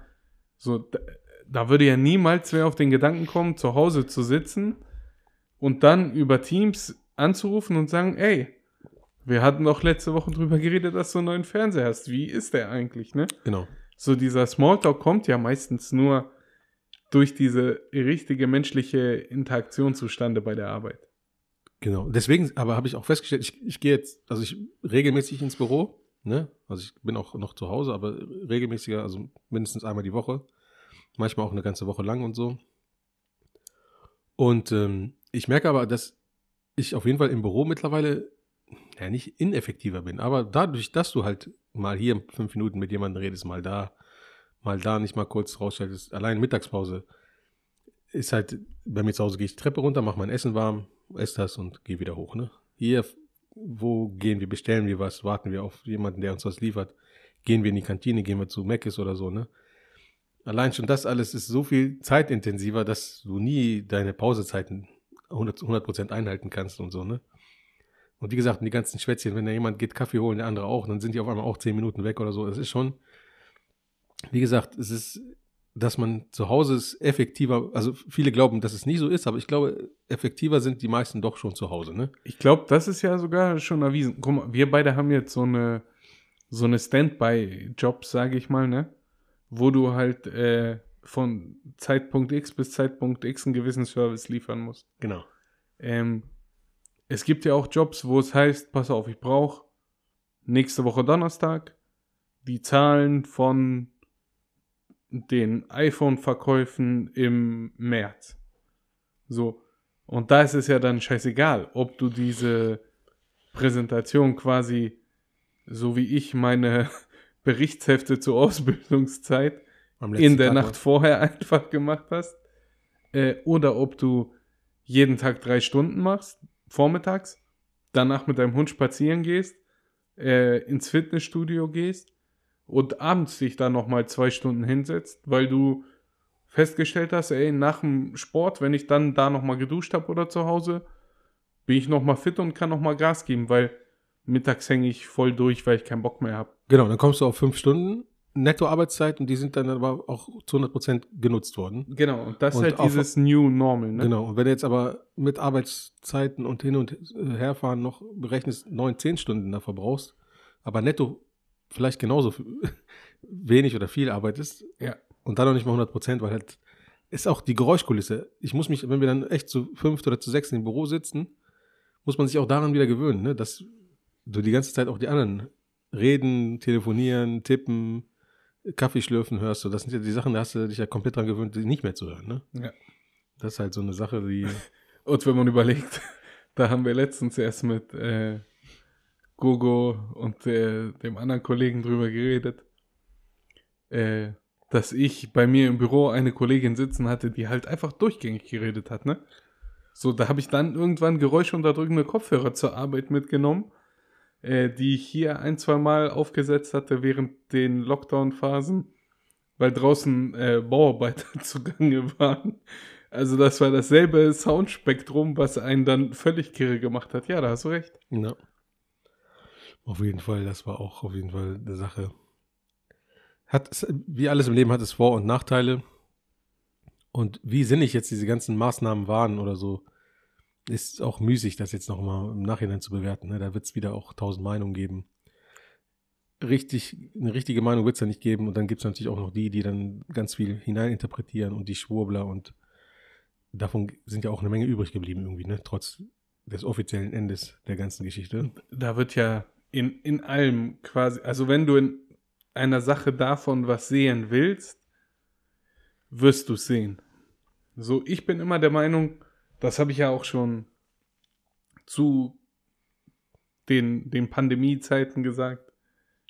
So, da, da würde ja niemals wer auf den Gedanken kommen, zu Hause zu sitzen und dann über Teams anzurufen und sagen, ey, wir hatten doch letzte Woche drüber geredet, dass du einen neuen Fernseher hast. Wie ist der eigentlich, ne? Genau. so dieser Smalltalk kommt ja meistens nur durch diese richtige menschliche Interaktion zustande bei der Arbeit. Genau. Deswegen, aber habe ich auch festgestellt, ich, ich gehe jetzt, also ich regelmäßig ins Büro, ne? Also ich bin auch noch zu Hause, aber regelmäßiger, also mindestens einmal die Woche. Manchmal auch eine ganze Woche lang und so. Und ähm, ich merke aber, dass ich auf jeden Fall im Büro mittlerweile ja nicht ineffektiver bin, aber dadurch, dass du halt mal hier fünf Minuten mit jemandem redest, mal da, mal da nicht mal kurz rausschaltest, allein Mittagspause ist halt, bei mir zu Hause gehe ich Treppe runter, mache mein Essen warm, esse das und gehe wieder hoch. Ne? Hier, wo gehen wir, bestellen wir was, warten wir auf jemanden, der uns was liefert, gehen wir in die Kantine, gehen wir zu Mc's oder so. Ne? Allein schon das alles ist so viel zeitintensiver, dass du nie deine Pausezeiten 100%, 100 einhalten kannst und so. Ne? Und wie gesagt, die ganzen Schwätzchen, wenn da jemand geht Kaffee holen, der andere auch, dann sind die auf einmal auch 10 Minuten weg oder so. Das ist schon, wie gesagt, es ist dass man zu Hause ist effektiver, also viele glauben, dass es nicht so ist, aber ich glaube, effektiver sind die meisten doch schon zu Hause, ne? Ich glaube, das ist ja sogar schon erwiesen. Guck mal, wir beide haben jetzt so eine, so eine Standby-Jobs, sage ich mal, ne? Wo du halt äh, von Zeitpunkt X bis Zeitpunkt X einen gewissen Service liefern musst. Genau. Ähm, es gibt ja auch Jobs, wo es heißt, pass auf, ich brauche nächste Woche Donnerstag die Zahlen von den iPhone-Verkäufen im März. So. Und da ist es ja dann scheißegal, ob du diese Präsentation quasi, so wie ich meine <laughs> Berichtshefte zur Ausbildungszeit in der Tag Nacht vorher <laughs> einfach gemacht hast, äh, oder ob du jeden Tag drei Stunden machst, vormittags, danach mit deinem Hund spazieren gehst, äh, ins Fitnessstudio gehst und abends dich dann nochmal zwei Stunden hinsetzt, weil du festgestellt hast, ey, nach dem Sport, wenn ich dann da nochmal geduscht habe oder zu Hause, bin ich nochmal fit und kann nochmal Gas geben, weil mittags hänge ich voll durch, weil ich keinen Bock mehr habe. Genau, dann kommst du auf fünf Stunden Nettoarbeitszeit und die sind dann aber auch zu 100% genutzt worden. Genau, und das ist halt dieses New Normal, ne? Genau, und wenn du jetzt aber mit Arbeitszeiten und hin und herfahren noch berechnest, neun, zehn Stunden da verbrauchst, aber netto vielleicht genauso <laughs> wenig oder viel arbeitest Ja. und dann noch nicht mal 100%, weil halt ist auch die Geräuschkulisse. Ich muss mich, wenn wir dann echt zu fünft oder zu sechs im Büro sitzen, muss man sich auch daran wieder gewöhnen, ne? dass du die ganze Zeit auch die anderen reden, telefonieren, tippen, Kaffee schlürfen hörst. So, das sind ja die Sachen, da hast du dich ja komplett dran gewöhnt, die nicht mehr zu hören. Ne? Ja. Das ist halt so eine Sache, die. <laughs> Und wenn man überlegt, <laughs> da haben wir letztens erst mit äh, Gogo und äh, dem anderen Kollegen drüber geredet, äh, dass ich bei mir im Büro eine Kollegin sitzen hatte, die halt einfach durchgängig geredet hat, ne? So, da habe ich dann irgendwann geräuschunterdrückende Kopfhörer zur Arbeit mitgenommen, äh, die ich hier ein, zwei Mal aufgesetzt hatte während den Lockdown-Phasen, weil draußen äh, Bauarbeiter <laughs> zugange waren. Also das war dasselbe Soundspektrum, was einen dann völlig kirre gemacht hat. Ja, da hast du recht. Ja. Auf jeden Fall, das war auch auf jeden Fall eine Sache. Hat, es- wie alles im Leben hat es Vor- und Nachteile. Und wie sinnig jetzt diese ganzen Maßnahmen waren oder so, ist auch müßig, das jetzt nochmal im Nachhinein zu bewerten. Ne? Da wird es wieder auch tausend Meinungen geben. Richtig, eine richtige Meinung wird es ja nicht geben. Und dann gibt es natürlich auch noch die, die dann ganz viel hineininterpretieren und die Schwurbler und davon sind ja auch eine Menge übrig geblieben irgendwie, ne? Trotz des offiziellen Endes der ganzen Geschichte. Da wird ja in, in allem quasi, also wenn du in einer Sache davon was sehen willst, wirst du es sehen. So, ich bin immer der Meinung, das habe ich ja auch schon zu den, den Pandemie-Zeiten gesagt.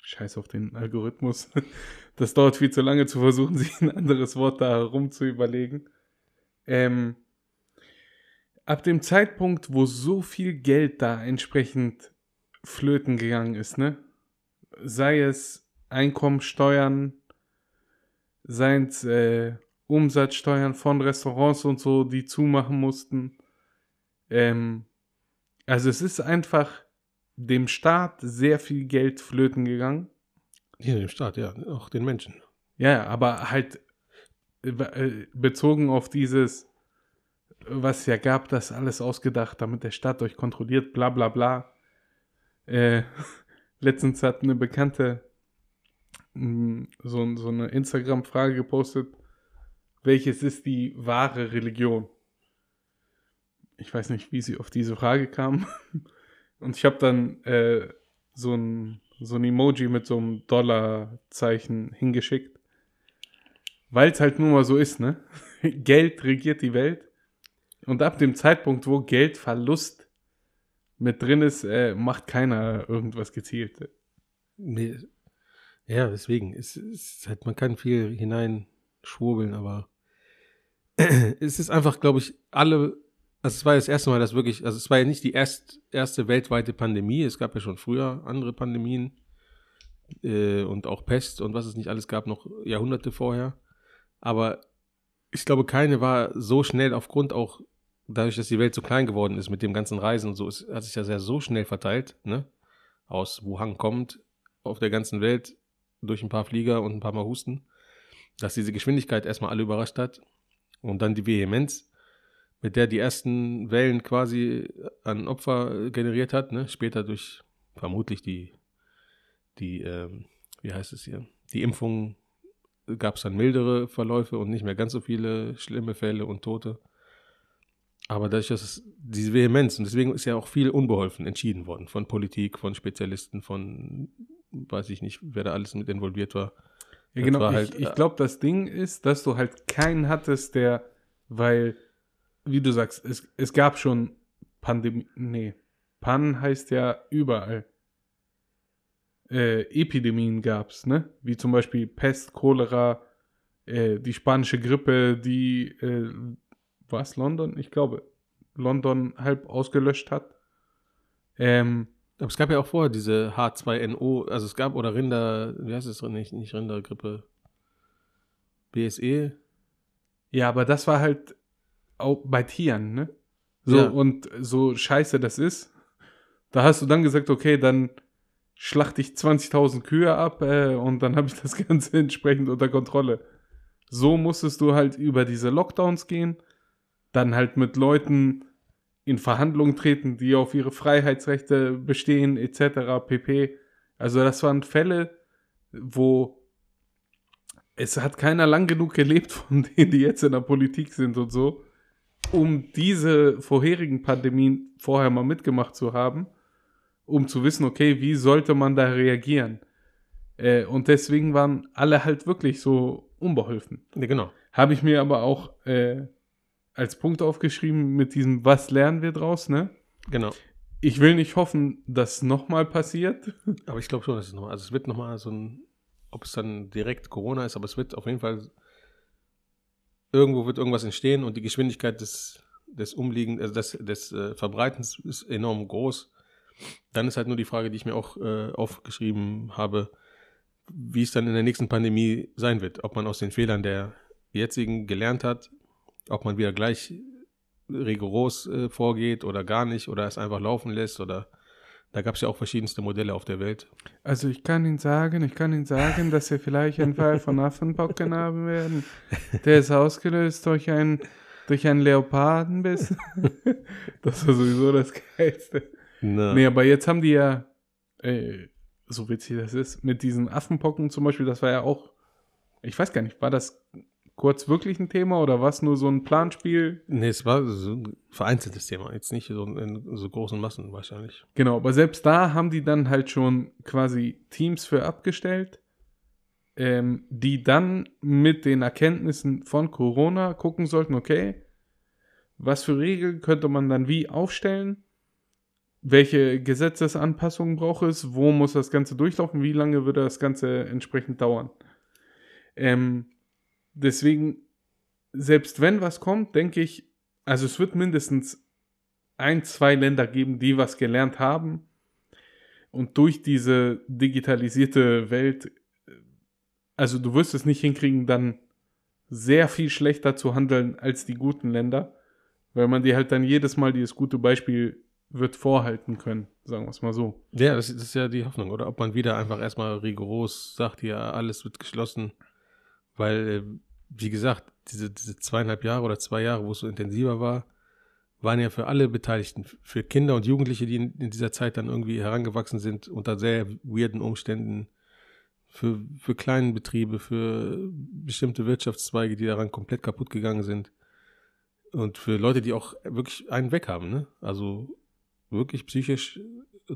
Scheiß auf den Algorithmus. <laughs> Das dauert viel zu lange zu versuchen, <laughs> sich ein anderes Wort da herum zu überlegen. Ähm, ab dem Zeitpunkt, wo so viel Geld da entsprechend flöten gegangen ist, ne? Sei es Einkommensteuern, seien es äh, Umsatzsteuern von Restaurants und so, die zumachen mussten. Ähm, also es ist einfach dem Staat sehr viel Geld flöten gegangen. Hier im Staat, ja, auch den Menschen. Ja, aber halt äh, äh, bezogen auf dieses, was es ja gab, das alles ausgedacht, damit der Staat euch kontrolliert, bla bla bla. Äh, <laughs> letztens hat eine Bekannte mh, so, so eine Instagram-Frage gepostet, welches ist die wahre Religion? Ich weiß nicht, wie sie auf diese Frage kam. <laughs> Und ich habe dann äh, so ein so ein Emoji mit so einem Dollarzeichen hingeschickt. Weil es halt nun mal so ist, ne? <laughs> Geld regiert die Welt. Und ab dem Zeitpunkt, wo Geldverlust mit drin ist, äh, macht keiner irgendwas gezielt. Nee, ja, deswegen. Es, es halt, man kann viel hineinschwurbeln, aber <clears throat> es ist einfach, glaube ich, alle. Also es war das erste Mal, dass wirklich, also es war ja nicht die erst, erste weltweite Pandemie. Es gab ja schon früher andere Pandemien äh, und auch Pest und was es nicht alles gab, noch Jahrhunderte vorher. Aber ich glaube, keine war so schnell aufgrund auch dadurch, dass die Welt so klein geworden ist mit dem ganzen Reisen und so, es hat sich ja sehr so schnell verteilt, ne? Aus Wuhan kommt auf der ganzen Welt durch ein paar Flieger und ein paar Mal Husten. dass diese Geschwindigkeit erstmal alle überrascht hat und dann die Vehemenz, mit der die ersten Wellen quasi an Opfer generiert hat, ne? später durch vermutlich die, die ähm, wie heißt es hier, die Impfung gab es dann mildere Verläufe und nicht mehr ganz so viele schlimme Fälle und Tote. Aber dadurch, dass es diese Vehemenz, und deswegen ist ja auch viel unbeholfen entschieden worden von Politik, von Spezialisten, von weiß ich nicht, wer da alles mit involviert war. Ja, genau. war ich halt, ich äh, glaube, das Ding ist, dass du halt keinen hattest, der, weil, wie du sagst, es, es gab schon Pandemie, nee, Pan heißt ja überall. Äh, Epidemien gab's, ne? Wie zum Beispiel Pest, Cholera, äh, die spanische Grippe, die, äh, was, London? Ich glaube, London halb ausgelöscht hat. Ähm, Aber es gab ja auch vorher diese H2NO, also es gab, oder Rinder, wie heißt es, nicht, nicht Rindergrippe, BSE, Ja, aber das war halt auch bei Tieren, ne? So, Ja. und so scheiße das ist, da hast du dann gesagt, okay, dann schlachte ich 20.000 Kühe ab äh, und dann habe ich das <laughs> Ganze entsprechend unter Kontrolle. So musstest du halt über diese Lockdowns gehen, dann halt mit Leuten in Verhandlungen treten, die auf ihre Freiheitsrechte bestehen, etc. pp. Also das waren Fälle, wo es hat keiner lang genug gelebt von denen, die jetzt in der Politik sind und so, um diese vorherigen Pandemien vorher mal mitgemacht zu haben, um zu wissen, okay, wie sollte man da reagieren? Äh, und deswegen waren alle halt wirklich so unbeholfen. ne, genau. Habe ich mir aber auch äh, als Punkt aufgeschrieben mit diesem, was lernen wir draus, ne? Genau. Ich will nicht hoffen, dass nochmal passiert. <laughs> Aber ich glaube schon, dass es nochmal, also es wird nochmal so ein, ob es dann direkt Corona ist, aber es wird auf jeden Fall, irgendwo wird irgendwas entstehen und die Geschwindigkeit des, des Umliegen, also des, des äh, Verbreitens ist enorm groß. Dann ist halt nur die Frage, die ich mir auch äh, aufgeschrieben habe, wie es dann in der nächsten Pandemie sein wird. Ob man aus den Fehlern der jetzigen gelernt hat, ob man wieder gleich rigoros äh, vorgeht oder gar nicht oder es einfach laufen lässt oder da gab es ja auch verschiedenste Modelle auf der Welt. Also ich kann Ihnen sagen, ich kann Ihnen sagen, dass Sie vielleicht einen Fall von Affenpocken haben werden. Der ist ausgelöst durch einen durch einen Leopardenbiss. das war sowieso das Geilste. Na, Nee, aber jetzt haben die ja, äh, so witzig das ist, mit diesen Affenpocken zum Beispiel, das war ja auch, ich weiß gar nicht, war das kurz wirklich ein Thema oder was nur so ein Planspiel? nee, es war so ein vereinzeltes Thema, jetzt nicht so in so großen Massen wahrscheinlich. Genau, aber selbst da haben die dann halt schon quasi Teams für abgestellt, ähm, die dann mit den Erkenntnissen von Corona gucken sollten, okay, was für Regeln könnte man dann wie aufstellen? Welche Gesetzesanpassungen braucht es? Wo muss das Ganze durchlaufen? Wie lange würde das Ganze entsprechend dauern? Ähm, deswegen, selbst wenn was kommt, denke ich, also es wird mindestens ein, zwei Länder geben, die was gelernt haben und durch diese digitalisierte Welt, äh, also du wirst es nicht hinkriegen, dann sehr viel schlechter zu handeln als die guten Länder, weil man dir halt dann jedes Mal dieses gute Beispiel wird vorhalten können, sagen wir es mal so. Ja, das, ist ja die Hoffnung, oder? Ob man wieder einfach erstmal rigoros sagt, ja, alles wird geschlossen, weil, äh, wie gesagt, diese, diese zweieinhalb Jahre oder zwei Jahre, wo es so intensiver war, waren ja für alle Beteiligten, für Kinder und Jugendliche, die in, in dieser Zeit dann irgendwie herangewachsen sind, unter sehr weirden Umständen, für, für kleine Betriebe, für bestimmte Wirtschaftszweige, die daran komplett kaputt gegangen sind. Und für Leute, die auch wirklich einen weg haben, ne? Also wirklich psychisch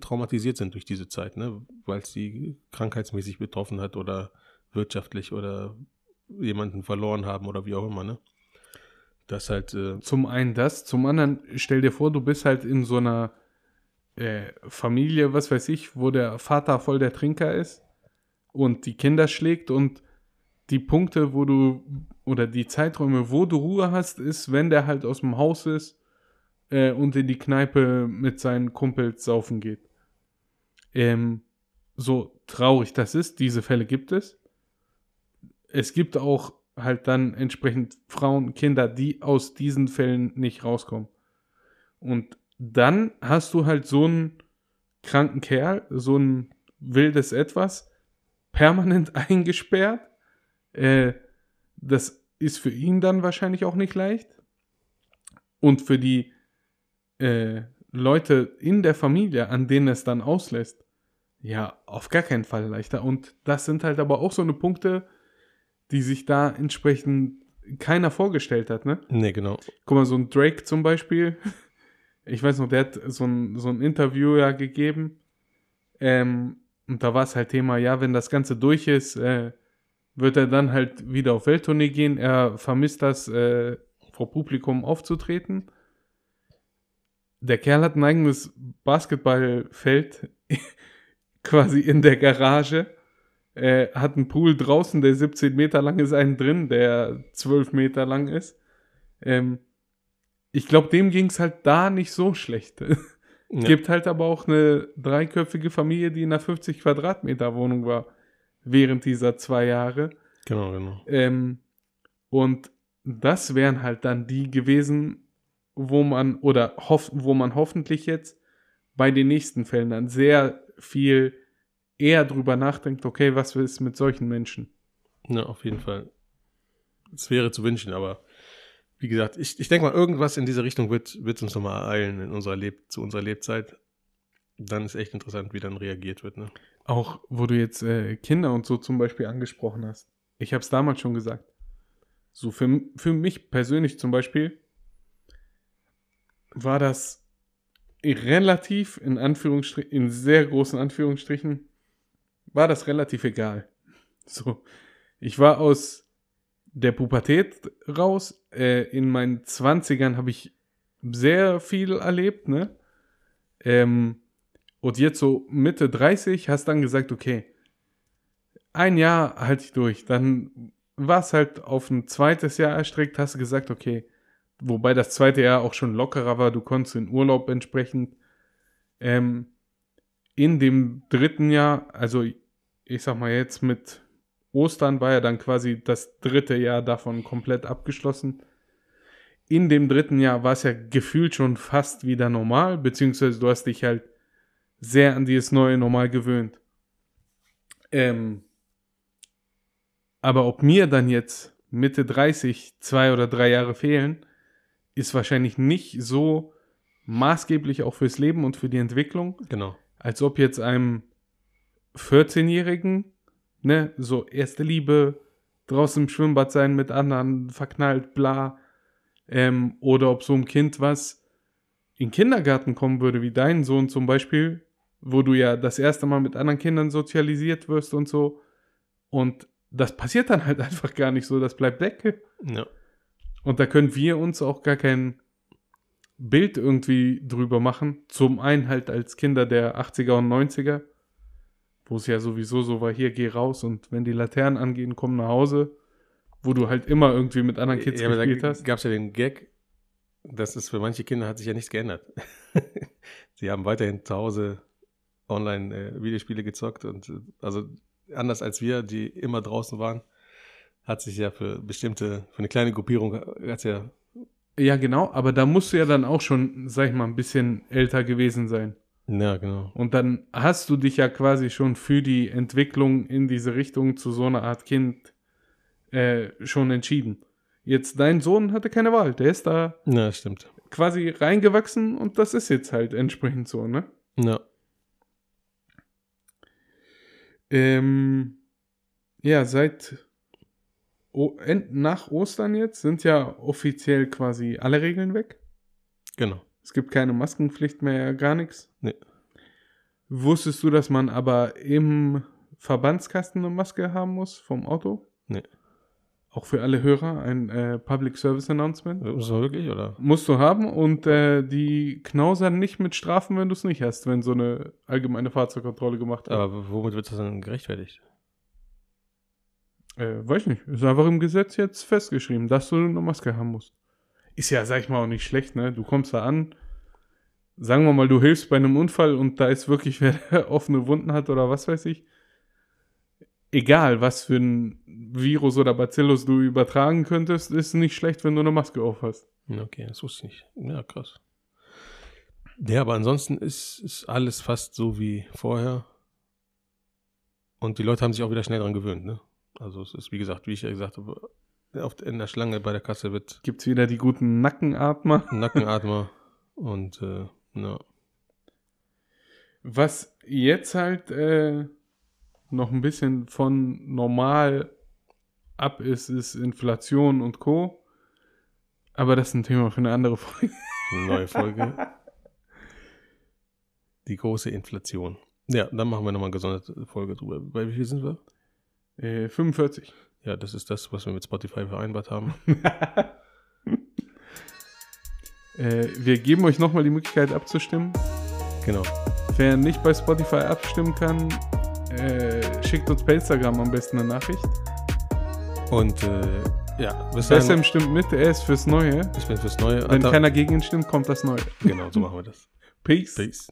traumatisiert sind durch diese Zeit, ne? Weil es sie krankheitsmäßig betroffen hat oder wirtschaftlich oder jemanden verloren haben oder wie auch immer, ne? Das halt, äh, Zum einen das, zum anderen stell dir vor, du bist halt in so einer äh, Familie, was weiß ich, wo der Vater voll der Trinker ist und die Kinder schlägt und die Punkte, wo du oder die Zeiträume, wo du Ruhe hast, ist, wenn der halt aus dem Haus ist äh, und in die Kneipe mit seinen Kumpels saufen geht. Ähm, so traurig das ist, diese Fälle gibt es. Es gibt auch halt dann entsprechend Frauen, Kinder, die aus diesen Fällen nicht rauskommen. Und dann hast du halt so einen kranken Kerl, so ein wildes Etwas, permanent <laughs> eingesperrt, äh, Das ist für ihn dann wahrscheinlich auch nicht leicht. Und für die äh, Leute in der Familie, an denen es dann auslässt, ja, auf gar keinen Fall leichter. Und das sind halt aber auch so eine Punkte, die sich da entsprechend keiner vorgestellt hat, ne? Nee, genau. Guck mal, so ein Drake zum Beispiel, ich weiß noch, der hat so ein, so ein Interview ja gegeben. Ähm, und da war es halt Thema, ja, wenn das Ganze durch ist, äh, wird er dann halt wieder auf Welttournee gehen. Er vermisst das, äh, vor Publikum aufzutreten. Der Kerl hat ein eigenes Basketballfeld <laughs> quasi in der Garage. Er hat einen Pool draußen, der 17 Meter lang ist, einen drin, der 12 Meter lang ist. Ähm, ich glaube, dem ging es halt da nicht so schlecht. <laughs> Ja. Gibt halt aber auch eine dreiköpfige Familie, die in einer 50 Quadratmeter Wohnung war während dieser zwei Jahre. Genau, genau. Ähm, und das wären halt dann die gewesen, wo man oder hoff, wo man hoffentlich jetzt bei den nächsten Fällen dann sehr viel eher drüber nachdenkt, okay, was ist mit solchen Menschen? Ja, auf jeden Fall. Es wäre zu wünschen, aber wie gesagt, ich, ich denke mal, irgendwas in diese Richtung wird, wird uns nochmal ereilen in unserer Leb zu unserer Lebzeit. Dann ist echt interessant, wie dann reagiert wird. Ne? Auch wo du jetzt äh, Kinder und so zum Beispiel angesprochen hast. Ich habe es damals schon gesagt. So für, für mich persönlich zum Beispiel war das relativ, in Anführungsstrichen, in sehr großen Anführungsstrichen, war das relativ egal. So, ich war aus der Pubertät raus. Äh, in meinen 20ern habe ich sehr viel erlebt, ne? Ähm, und jetzt so Mitte 30 hast dann gesagt, okay, ein Jahr halte ich durch. Dann war es halt auf ein zweites Jahr erstreckt, hast du gesagt, okay, wobei das zweite Jahr auch schon lockerer war, du konntest in Urlaub entsprechend. Ähm, in dem dritten Jahr, also ich sag mal jetzt mit Ostern war ja dann quasi das dritte Jahr davon komplett abgeschlossen. In dem dritten Jahr war es ja gefühlt schon fast wieder normal, beziehungsweise du hast dich halt sehr an dieses neue Normal gewöhnt. Ähm, aber ob mir dann jetzt Mitte 30 zwei oder drei Jahre fehlen, ist wahrscheinlich nicht so maßgeblich auch fürs Leben und für die Entwicklung, Genau. Als ob jetzt einem 14-Jährigen, ne, so erste Liebe, draußen im Schwimmbad sein mit anderen, verknallt, bla, ähm, oder ob so ein Kind, was in den Kindergarten kommen würde, wie dein Sohn zum Beispiel, wo du ja das erste Mal mit anderen Kindern sozialisiert wirst und so, und das passiert dann halt <laughs> einfach gar nicht so, das bleibt weg. Ja. Und da können wir uns auch gar kein Bild irgendwie drüber machen. Zum einen halt als Kinder der 80er und 90er, wo es ja sowieso so war, hier geh raus und wenn die Laternen angehen, komm nach Hause, wo du halt immer irgendwie mit anderen Kids ja, gespielt da hast. gab es ja den Gag, dass es für manche Kinder hat sich ja nichts geändert. <laughs> Sie haben weiterhin zu Hause online äh, Videospiele gezockt und äh, also anders als wir, die immer draußen waren, hat sich ja für bestimmte, für eine kleine Gruppierung hat ja Ja, genau, aber da musst du ja dann auch schon, sag ich mal, ein bisschen älter gewesen sein. ja genau. Und dann hast du dich ja quasi schon für die Entwicklung in diese Richtung zu so einer Art Kind äh, schon entschieden. Jetzt dein Sohn hatte keine Wahl, der ist da Ja, stimmt. quasi reingewachsen und das ist jetzt halt entsprechend so, ne? Ja. Ähm, ja, seit o nach Ostern jetzt sind ja offiziell quasi alle Regeln weg. Genau. Es gibt keine Maskenpflicht mehr, gar nichts. Nee. Wusstest du, dass man aber im Verbandskasten eine Maske haben muss vom Auto? Nee. Auch für alle Hörer ein äh, Public Service Announcement. Das wirklich, oder? Musst du haben und äh, die knausern nicht mit Strafen, wenn du es nicht hast, wenn so eine allgemeine Fahrzeugkontrolle gemacht wird. Aber womit wird das dann gerechtfertigt? Äh, weiß nicht. Ist einfach im Gesetz jetzt festgeschrieben, dass du eine Maske haben musst. Ist ja, sag ich mal, auch nicht schlecht, ne? Du kommst da an, sagen wir mal, du hilfst bei einem Unfall und da ist wirklich <laughs> wer offene Wunden hat oder was weiß ich. Egal, was für ein Virus oder Bacillus du übertragen könntest, ist nicht schlecht, wenn du eine Maske auf hast. Okay, das wusste ich nicht. Ja, krass. Ja, aber ansonsten ist, ist alles fast so wie vorher. Und die Leute haben sich auch wieder schnell dran gewöhnt, ne? Also es ist, wie gesagt, wie ich ja gesagt habe, auf, in der Schlange bei der Kasse wird Gibt es wieder die guten Nackenatmer. <laughs> Nackenatmer und äh, na, Was jetzt halt äh, noch ein bisschen von normal ab ist, ist Inflation und Co. Aber das ist ein Thema für eine andere Folge. eine neue Folge. <laughs> Die große Inflation. Ja, dann machen wir nochmal eine gesonderte Folge drüber. Bei wie viel sind wir? Äh, 45. Ja, das ist das, was wir mit Spotify vereinbart haben. <laughs> Äh, wir geben euch nochmal die Möglichkeit abzustimmen. Genau. Wer nicht bei Spotify abstimmen kann, äh, schickt uns bei Instagram am besten eine Nachricht. Und äh, ja, bis dahin, stimmt mit, er ist fürs Neue. ich bin fürs Neue. Wenn Alter- keiner gegen ihn stimmt, kommt das Neue. Genau, so machen wir das. <laughs> Peace. Peace.